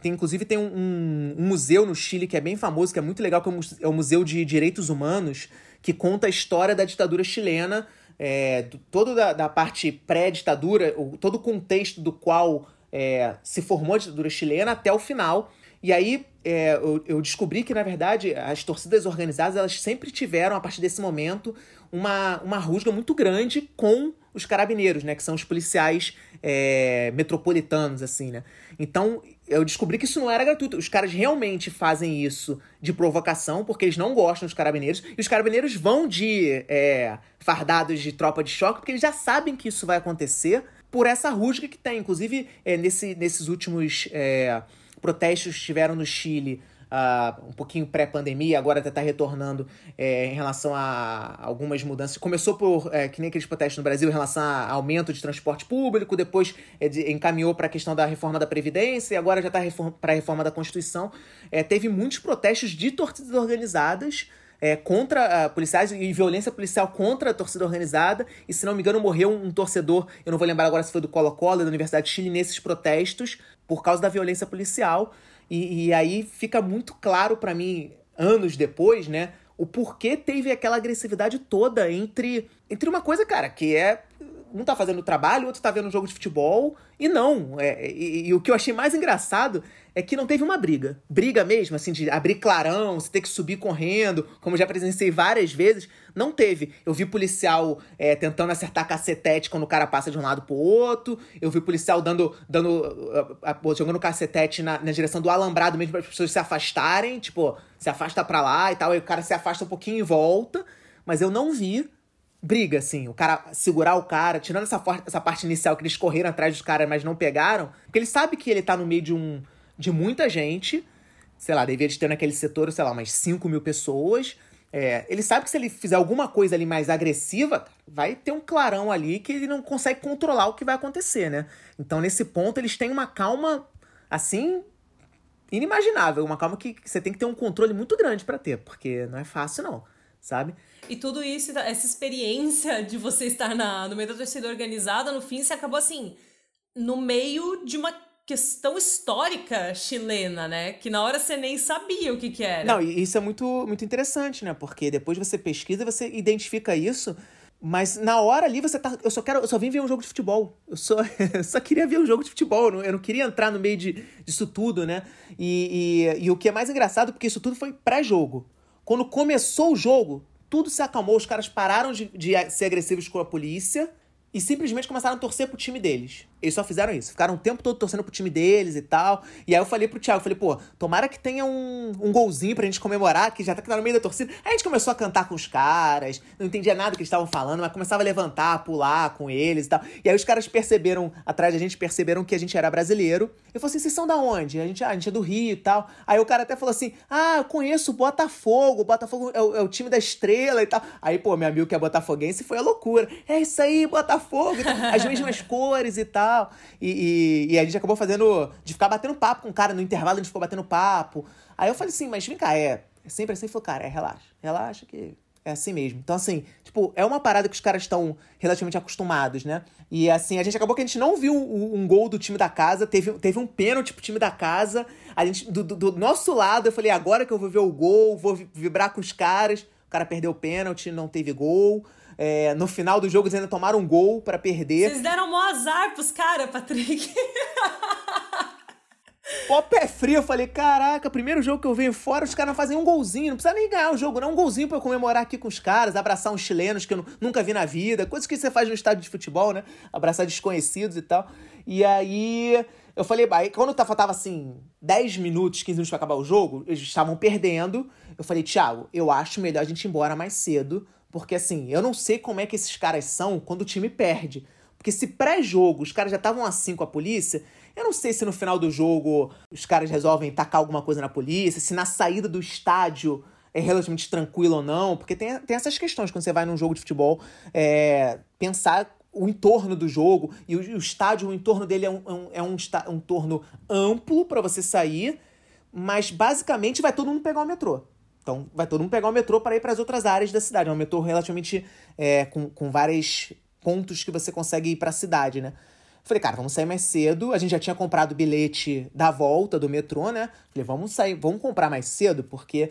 tem, inclusive tem um, um museu no Chile que é bem famoso, que é muito legal, que é o Museu de Direitos Humanos, que conta a história da ditadura chilena, é, do, todo da, da parte pré-ditadura, todo o contexto do qual é, se formou a ditadura chilena até o final. E aí é, eu, eu, descobri que, na verdade, as torcidas organizadas elas sempre tiveram, a partir desse momento, uma, uma rusga muito grande com os carabineiros, né? Que são os policiais é, metropolitanos, assim, né? Então, eu descobri que isso não era gratuito. Os caras realmente fazem isso de provocação, porque eles não gostam dos carabineiros. E os carabineiros vão de é, fardados de tropa de choque, porque eles já sabem que isso vai acontecer por essa rusga que tem. Inclusive, é, nesse, nesses últimos é, protestos que tiveram no Chile uh, um pouquinho pré-pandemia, agora até tá retornando é, em relação a algumas mudanças. Começou por, é, que nem aqueles protestos no Brasil, em relação a aumento de transporte público, depois é, de, encaminhou para a questão da reforma da Previdência e agora já está para a reforma da Constituição. É, teve muitos protestos de torcidas organizadas. É, contra uh, policiais e violência policial contra a torcida organizada. E se não me engano, morreu um, um torcedor, eu não vou lembrar agora se foi do Colo-Colo, da Universidade de Chile, nesses protestos por causa da violência policial. E, e aí fica muito claro para mim, anos depois, né? O porquê teve aquela agressividade toda entre, entre uma coisa, cara, que é um tá fazendo trabalho, o outro tá vendo um jogo de futebol. E não. É, e, e, o que eu achei mais engraçado é que não teve uma briga. Briga mesmo, assim, de abrir clarão, você ter que subir correndo, como já presenciei várias vezes. Não teve. Eu vi policial é, tentando acertar cacetete quando o cara passa de um lado pro outro. Eu vi policial dando. dando jogando cacetete na, na direção do alambrado mesmo para as pessoas se afastarem. Tipo, se afasta pra lá e tal. Aí o cara se afasta um pouquinho e volta. Mas eu não vi briga, assim, o cara segurar o cara, tirando essa, essa parte inicial que eles correram atrás dos caras, mas não pegaram, porque ele sabe que ele tá no meio de um de muita gente, sei lá, deveria ter naquele setor, sei lá, umas 5 mil pessoas. É, ele sabe que se ele fizer alguma coisa ali mais agressiva, vai ter um clarão ali que ele não consegue controlar o que vai acontecer, né? Então, nesse ponto, eles têm uma calma, assim, inimaginável. Uma calma que você tem que ter um controle muito grande para ter, porque não é fácil, não, sabe? E tudo isso, essa experiência de você estar na, no meio da torcida organizada, no fim, você acabou assim, no meio de uma questão histórica chilena, né? Que na hora você nem sabia o que, que era. Não, e isso é muito, muito interessante, né? Porque depois você pesquisa, você identifica isso. Mas na hora ali você tá. Eu só quero. Eu só vim ver um jogo de futebol. Eu só, eu só queria ver um jogo de futebol. Eu não, eu não queria entrar no meio de, disso tudo, né? E, e, e o que é mais engraçado, porque isso tudo foi pré-jogo. Quando começou o jogo, tudo se acalmou, os caras pararam de, de ser agressivos com a polícia e simplesmente começaram a torcer pro time deles. Eles só fizeram isso. Ficaram o tempo todo torcendo pro time deles e tal. E aí eu falei pro Thiago, falei, pô, tomara que tenha um, um golzinho pra gente comemorar, que já tá, no meio da torcida. Aí a gente começou a cantar com os caras, não entendia nada que eles estavam falando, mas começava a levantar, pular com eles e tal. E aí os caras perceberam, atrás da gente, perceberam que a gente era brasileiro. Eu falei assim, vocês são da onde? A gente, ah, a gente é do Rio e tal. Aí o cara até falou assim, ah, eu conheço o Botafogo, o Botafogo é o, é o time da estrela e tal. Aí, pô, meu amigo que é botafoguense foi a loucura. É isso aí, Botafogo, as mesmas cores e tal. E, e, e, a gente acabou fazendo. de ficar batendo papo com o cara no intervalo, a gente ficou batendo papo. Aí eu falei assim, mas vem cá, é. é sempre assim, falou, cara, é relaxa. Relaxa que é assim mesmo. Então, assim, tipo, é uma parada que os caras estão relativamente acostumados, né? E assim, a gente acabou que a gente não viu um, um gol do time da casa, teve, teve um pênalti pro time da casa. A gente, do, do, do, nosso lado, eu falei, agora que eu vou ver o gol, vou vibrar com os caras. O cara perdeu o pênalti, não teve gol. É, no final do jogo eles ainda tomaram um gol para perder. Vocês deram mó azar pros caras, Patrick. Pó pé frio, eu falei, caraca, primeiro jogo que eu venho fora, os caras fazem um golzinho, não precisa nem ganhar o jogo, não, um golzinho pra eu comemorar aqui com os caras, abraçar uns chilenos que eu nunca vi na vida, coisas que você faz no estádio de futebol, né? Abraçar desconhecidos e tal. E aí, eu falei, aí quando faltava assim 10 minutos, 15 minutos pra acabar o jogo, eles estavam perdendo, eu falei, Thiago, eu acho melhor a gente ir embora mais cedo, porque assim, eu não sei como é que esses caras são quando o time perde. Porque se pré-jogo os caras já estavam assim com a polícia, eu não sei se no final do jogo os caras resolvem tacar alguma coisa na polícia, se na saída do estádio é relativamente tranquilo ou não, porque tem, tem essas questões quando você vai num jogo de futebol, é, pensar o entorno do jogo, e o, o estádio, o entorno dele é um, é um, é um, entorno amplo para você sair, mas basicamente vai todo mundo pegar o metrô. Então, vai todo mundo pegar o metrô para ir para as outras áreas da cidade. É um metrô relativamente é, com, com vários pontos que você consegue ir para a cidade, né? Falei, cara, vamos sair mais cedo. A gente já tinha comprado o bilhete da volta do metrô, né? Falei, vamos sair, vamos comprar mais cedo, porque.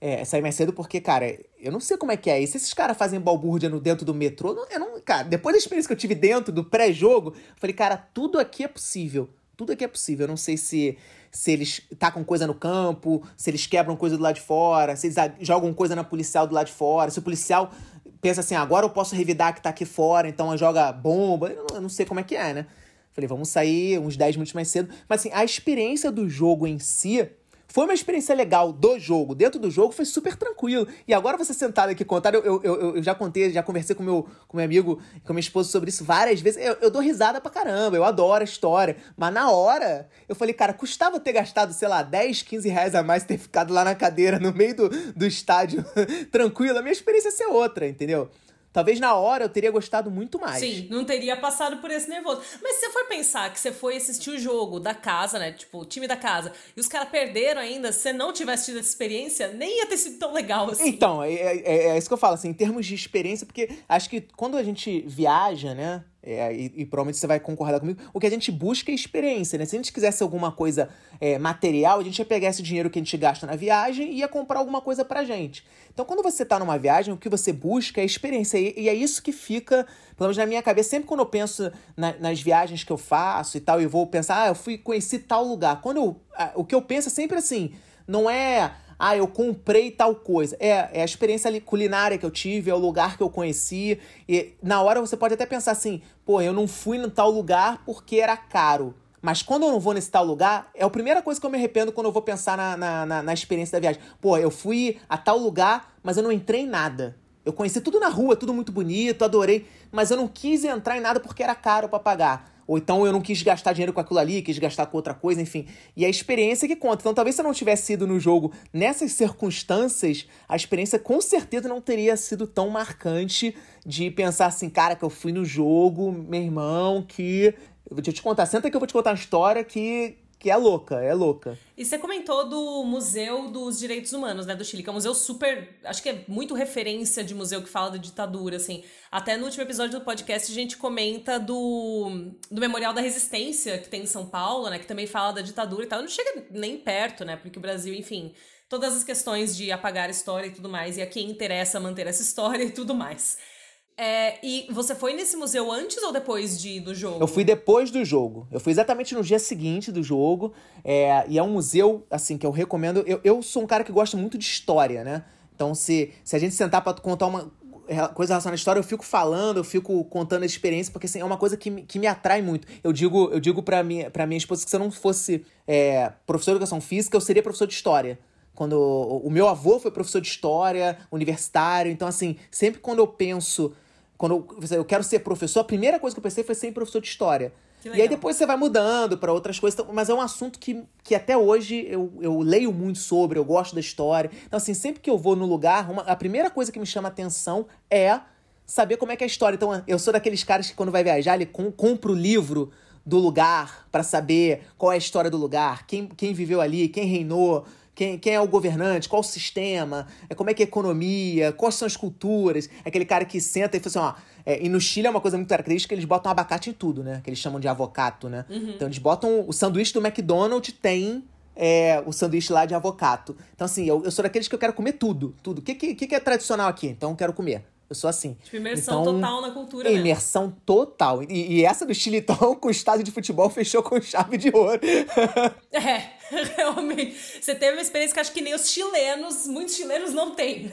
É, sair mais cedo porque, cara, eu não sei como é que é. Se esses caras fazem balbúrdia no dentro do metrô, eu não. Cara, depois da experiência que eu tive dentro do pré-jogo, falei, cara, tudo aqui é possível. Tudo aqui é possível. Eu não sei se se eles tacam coisa no campo, se eles quebram coisa do lado de fora, se eles jogam coisa na policial do lado de fora, se o policial pensa assim, agora eu posso revidar que tá aqui fora, então joga bomba. Eu não, eu não sei como é que é, né? Falei, vamos sair uns 10 minutos mais cedo. Mas assim, a experiência do jogo em si foi uma experiência legal do jogo. Dentro do jogo foi super tranquilo. E agora você sentado aqui contar, eu, eu, eu, eu já contei, já conversei com meu, com meu amigo, com minha esposa sobre isso várias vezes. Eu, eu dou risada pra caramba, eu adoro a história. Mas na hora, eu falei, cara, custava ter gastado, sei lá, 10, 15 reais a mais ter ficado lá na cadeira, no meio do, do estádio, tranquilo. A minha experiência ia ser outra, entendeu? Talvez na hora eu teria gostado muito mais. Sim, não teria passado por esse nervoso. Mas se você for pensar que você foi assistir o jogo da casa, né? Tipo, o time da casa, e os caras perderam ainda, se você não tivesse tido essa experiência, nem ia ter sido tão legal assim. Então, é, é, é isso que eu falo, assim, em termos de experiência, porque acho que quando a gente viaja, né? É, e, e, provavelmente você vai concordar comigo. O que a gente busca é experiência, né? Se a gente quisesse alguma coisa é, material, a gente ia pegar esse dinheiro que a gente gasta na viagem e ia comprar alguma coisa pra gente. Então, quando você tá numa viagem, o que você busca é experiência. E, e é isso que fica, pelo menos na minha cabeça, sempre quando eu penso na, nas viagens que eu faço e tal, e vou pensar, ah, eu fui conhecer tal lugar. Quando eu. o que eu penso é sempre assim, não é ah, eu comprei tal coisa. É, é a experiência culinária que eu tive, é o lugar que eu conheci. E na hora você pode até pensar assim, pô, eu não fui em tal lugar porque era caro. Mas quando eu não vou nesse tal lugar, é a primeira coisa que eu me arrependo quando eu vou pensar na, na, na, na experiência da viagem. Pô, eu fui a tal lugar, mas eu não entrei em nada. Eu conheci tudo na rua, tudo muito bonito, adorei, mas eu não quis entrar em nada porque era caro para pagar. Ou então eu não quis gastar dinheiro com aquilo ali, quis gastar com outra coisa, enfim. E a experiência que conta. Então talvez se eu não tivesse ido no jogo nessas circunstâncias, a experiência com certeza não teria sido tão marcante de pensar assim, cara, que eu fui no jogo, meu irmão, que. Eu vou te contar, senta que eu vou te contar uma história que, que é louca, é louca. E você comentou do Museu dos Direitos Humanos, né, do Chile, que é um museu super, acho que é muito referência de museu que fala da ditadura, assim. Até no último episódio do podcast a gente comenta do, do Memorial da Resistência, que tem em São Paulo, né, que também fala da ditadura e tal. Não chega nem perto, né, porque o Brasil, enfim, todas as questões de apagar a história e tudo mais, e a quem interessa manter essa história e tudo mais. É, e você foi nesse museu antes ou depois de, do jogo? Eu fui depois do jogo. Eu fui exatamente no dia seguinte do jogo. É, e é um museu, assim, que eu recomendo. Eu, eu sou um cara que gosta muito de história, né? Então, se, se a gente sentar para contar uma coisa relacionada à história, eu fico falando, eu fico contando a experiência, porque assim, é uma coisa que me, que me atrai muito. Eu digo, eu digo pra, minha, pra minha esposa que se eu não fosse é, professor de educação física, eu seria professor de história quando o meu avô foi professor de história, universitário, então assim, sempre quando eu penso quando eu, eu quero ser professor, a primeira coisa que eu pensei foi ser professor de história. E aí depois você vai mudando para outras coisas. Então, mas é um assunto que, que até hoje eu, eu leio muito sobre, eu gosto da história. Então, assim, sempre que eu vou no lugar, uma, a primeira coisa que me chama atenção é saber como é que é a história. Então, eu sou daqueles caras que quando vai viajar, ele com, compra o livro do lugar para saber qual é a história do lugar, quem, quem viveu ali, quem reinou quem, quem é o governante, qual o sistema, é como é que é a economia, quais são as culturas. É aquele cara que senta e fala assim, ó. É, e no Chile é uma coisa muito característica, eles botam abacate em tudo, né? Que eles chamam de avocato, né? Uhum. Então eles botam. O sanduíche do McDonald's tem é, o sanduíche lá de avocato. Então, assim, eu, eu sou daqueles que eu quero comer tudo, tudo. O que, que, que é tradicional aqui? Então eu quero comer. Eu sou assim. Tipo, imersão então, total na cultura. Imersão mesmo. total. E, e, essa do Chile, então, com o estádio de futebol, fechou com chave de ouro. é, realmente. Você teve uma experiência que acho que nem os chilenos, muitos chilenos não têm.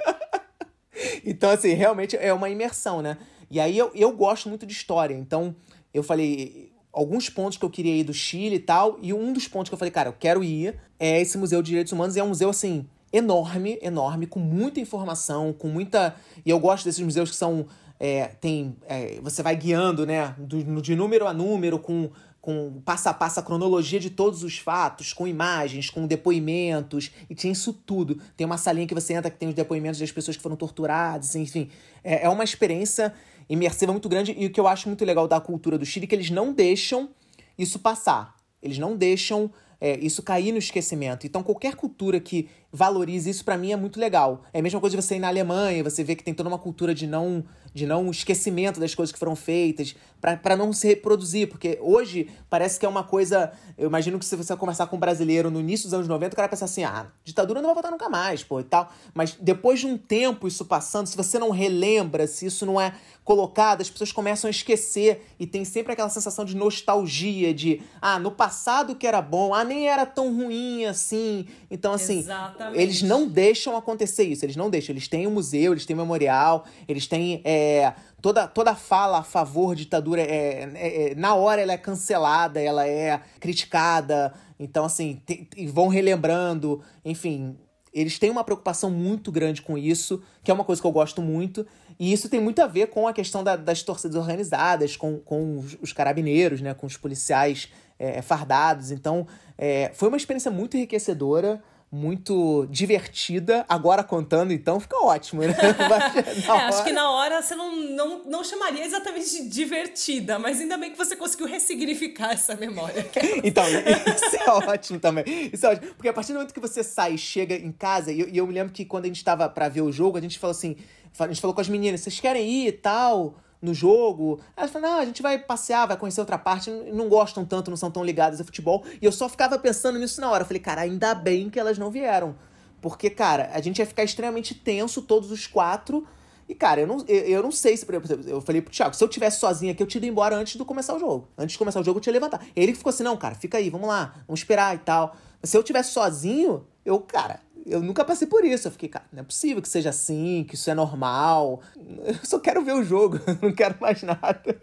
então, assim, realmente é uma imersão, né? E aí eu, eu gosto muito de história. Então, eu falei alguns pontos que eu queria ir do Chile e tal. E um dos pontos que eu falei, cara, eu quero ir é esse Museu de Direitos Humanos. E é um museu, assim, enorme, enorme, com muita informação, com muita. E eu gosto desses museus que são. É, tem. É, você vai guiando, né? Do, de número a número, com, com passo a passo a cronologia de todos os fatos, com imagens, com depoimentos, e tinha isso tudo. Tem uma salinha que você entra que tem os depoimentos das pessoas que foram torturadas, enfim. É, é uma experiência imersiva muito grande, e o que eu acho muito legal da cultura do Chile é que eles não deixam isso passar. Eles não deixam é, isso cair no esquecimento. Então, qualquer cultura que valorize isso, para mim, é muito legal. É a mesma coisa de você ir na Alemanha, você vê que tem toda uma cultura de não de não esquecimento das coisas que foram feitas, para não se reproduzir, porque hoje parece que é uma coisa. Eu imagino que se você conversar com um brasileiro no início dos anos 90, o cara pensa assim: ah, ditadura não vai voltar nunca mais, pô, e tal. Mas depois de um tempo isso passando, se você não relembra, se isso não é colocado, as pessoas começam a esquecer e tem sempre aquela sensação de nostalgia, de ah, no passado que era bom, ah, nem era tão ruim assim. Então, assim, Exatamente. eles não deixam acontecer isso, eles não deixam. Eles têm um museu, eles têm um memorial, eles têm. É, toda, toda fala a favor de ditadura, é, é, é, na hora ela é cancelada, ela é criticada. Então, assim, te, vão relembrando. Enfim, eles têm uma preocupação muito grande com isso, que é uma coisa que eu gosto muito. E isso tem muito a ver com a questão da, das torcidas organizadas, com, com os, os, carabineiros, né, com os policiais é, fardados. Então, é, foi uma experiência muito enriquecedora muito divertida. Agora contando, então, fica ótimo, né? é, acho que na hora você não, não, não chamaria exatamente de divertida, mas ainda bem que você conseguiu ressignificar essa memória. então, isso é ótimo também. Isso é ótimo. Porque a partir do momento que você sai e chega em casa, e eu, e eu me lembro que quando a gente tava para ver o jogo, a gente falou assim: a gente falou com as meninas, vocês querem ir e tal? No jogo. Elas falaram, não, a gente vai passear, vai conhecer outra parte. Não gostam tanto, não são tão ligadas a futebol. E eu só ficava pensando nisso na hora. Eu falei, cara, ainda bem que elas não vieram. Porque, cara, a gente ia ficar extremamente tenso, todos os quatro. E, cara, eu não, eu, eu não sei se, eu falei pro Thiago, se eu tivesse sozinho aqui, eu tinha ido embora antes de começar o jogo. Antes de começar o jogo, eu tinha levantado. Ele ficou assim, não, cara, fica aí, vamos lá, vamos esperar e tal. Mas se eu tivesse sozinho, eu, cara, eu nunca passei por isso. Eu fiquei, cara, não é possível que seja assim, que isso é normal. Eu só quero ver o jogo, não quero mais nada.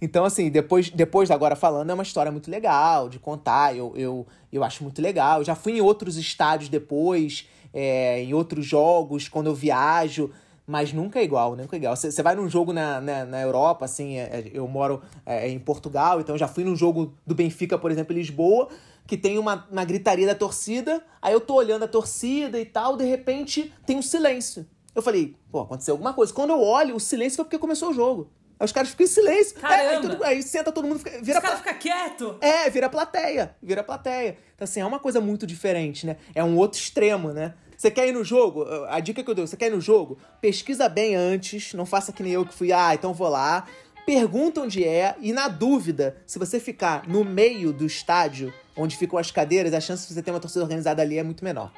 Então, assim, depois, depois agora falando, é uma história muito legal de contar. Eu, eu, eu acho muito legal. Eu já fui em outros estádios depois, é, em outros jogos, quando eu viajo mas nunca é igual, nunca é igual. Você vai num jogo na, na, na Europa, assim, é, é eu moro é, em Portugal, então já fui num jogo do Benfica, por exemplo, em Lisboa, que tem uma, uma gritaria da torcida, aí eu tô olhando a torcida e tal, de repente tem um silêncio. Eu falei, pô, aconteceu alguma coisa. Quando eu olho, o silêncio foi porque começou o jogo. Aí os caras ficam em silêncio. Caramba. É, aí, tudo, aí, senta todo mundo. Fica, vira os caras ficam quieto. É, vira plateia. Vira plateia. Então, assim, é uma coisa muito diferente, né? É um outro extremo, né? Você quer ir no jogo? A dica que eu dou, você quer ir no jogo? Pesquisa bem antes, não faça que nem eu que fui, ah, então vou lá. Pergunta onde é e na dúvida, se você ficar no meio do estádio, onde ficam as cadeiras, a chance de você ter uma torcida organizada ali é muito menor.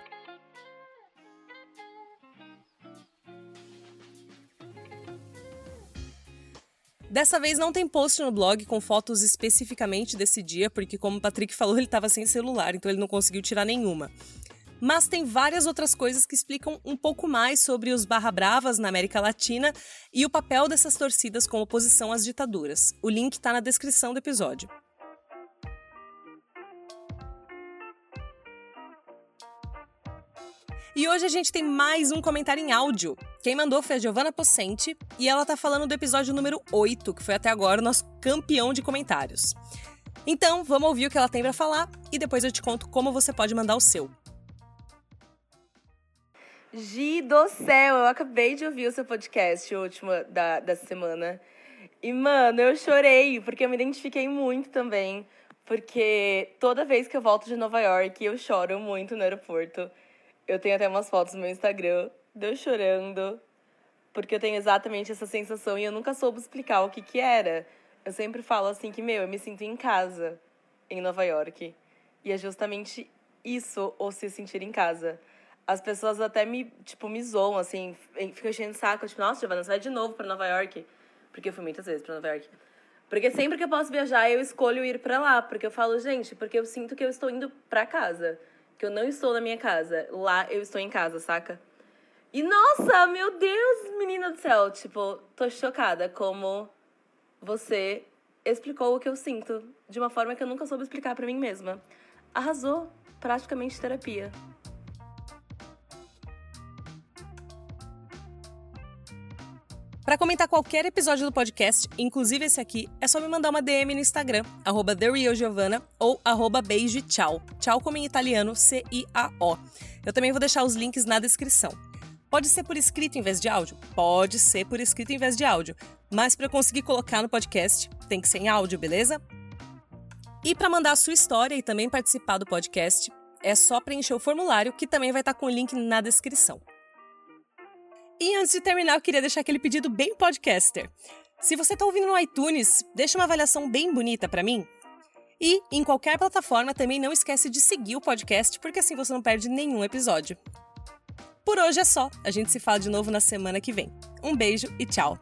Dessa vez não tem post no blog com fotos especificamente desse dia, porque como o Patrick falou, ele estava sem celular, então ele não conseguiu tirar nenhuma. Mas tem várias outras coisas que explicam um pouco mais sobre os barra bravas na América Latina e o papel dessas torcidas como oposição às ditaduras. O link está na descrição do episódio. E hoje a gente tem mais um comentário em áudio. Quem mandou foi a Giovanna Possente e ela tá falando do episódio número 8, que foi até agora o nosso campeão de comentários. Então, vamos ouvir o que ela tem para falar e depois eu te conto como você pode mandar o seu. Gi do céu, eu acabei de ouvir o seu podcast, o último da, da semana. E, mano, eu chorei, porque eu me identifiquei muito também. Porque toda vez que eu volto de Nova York, eu choro muito no aeroporto. Eu tenho até umas fotos no meu Instagram de eu chorando. Porque eu tenho exatamente essa sensação e eu nunca soube explicar o que que era. Eu sempre falo assim que, meu, eu me sinto em casa em Nova York. E é justamente isso, ou se sentir em casa as pessoas até me, tipo, me zoam, assim, ficam enchendo o saco, tipo, nossa, Giovana, você vai de novo pra Nova York? Porque eu fui muitas vezes pra Nova York. Porque sempre que eu posso viajar, eu escolho ir para lá, porque eu falo, gente, porque eu sinto que eu estou indo para casa, que eu não estou na minha casa. Lá eu estou em casa, saca? E nossa, meu Deus, menina do céu, tipo, tô chocada como você explicou o que eu sinto de uma forma que eu nunca soube explicar para mim mesma. Arrasou, praticamente terapia. Para comentar qualquer episódio do podcast, inclusive esse aqui, é só me mandar uma DM no Instagram, arroba TheRealGiovanna ou arroba beijo tchau. Tchau como em italiano, C-I-A-O. Eu também vou deixar os links na descrição. Pode ser por escrito em vez de áudio? Pode ser por escrito em vez de áudio. Mas para conseguir colocar no podcast, tem que ser em áudio, beleza? E para mandar a sua história e também participar do podcast, é só preencher o formulário que também vai estar com o link na descrição. E antes de terminar, eu queria deixar aquele pedido bem podcaster. Se você está ouvindo no iTunes, deixa uma avaliação bem bonita para mim. E em qualquer plataforma também não esquece de seguir o podcast, porque assim você não perde nenhum episódio. Por hoje é só. A gente se fala de novo na semana que vem. Um beijo e tchau.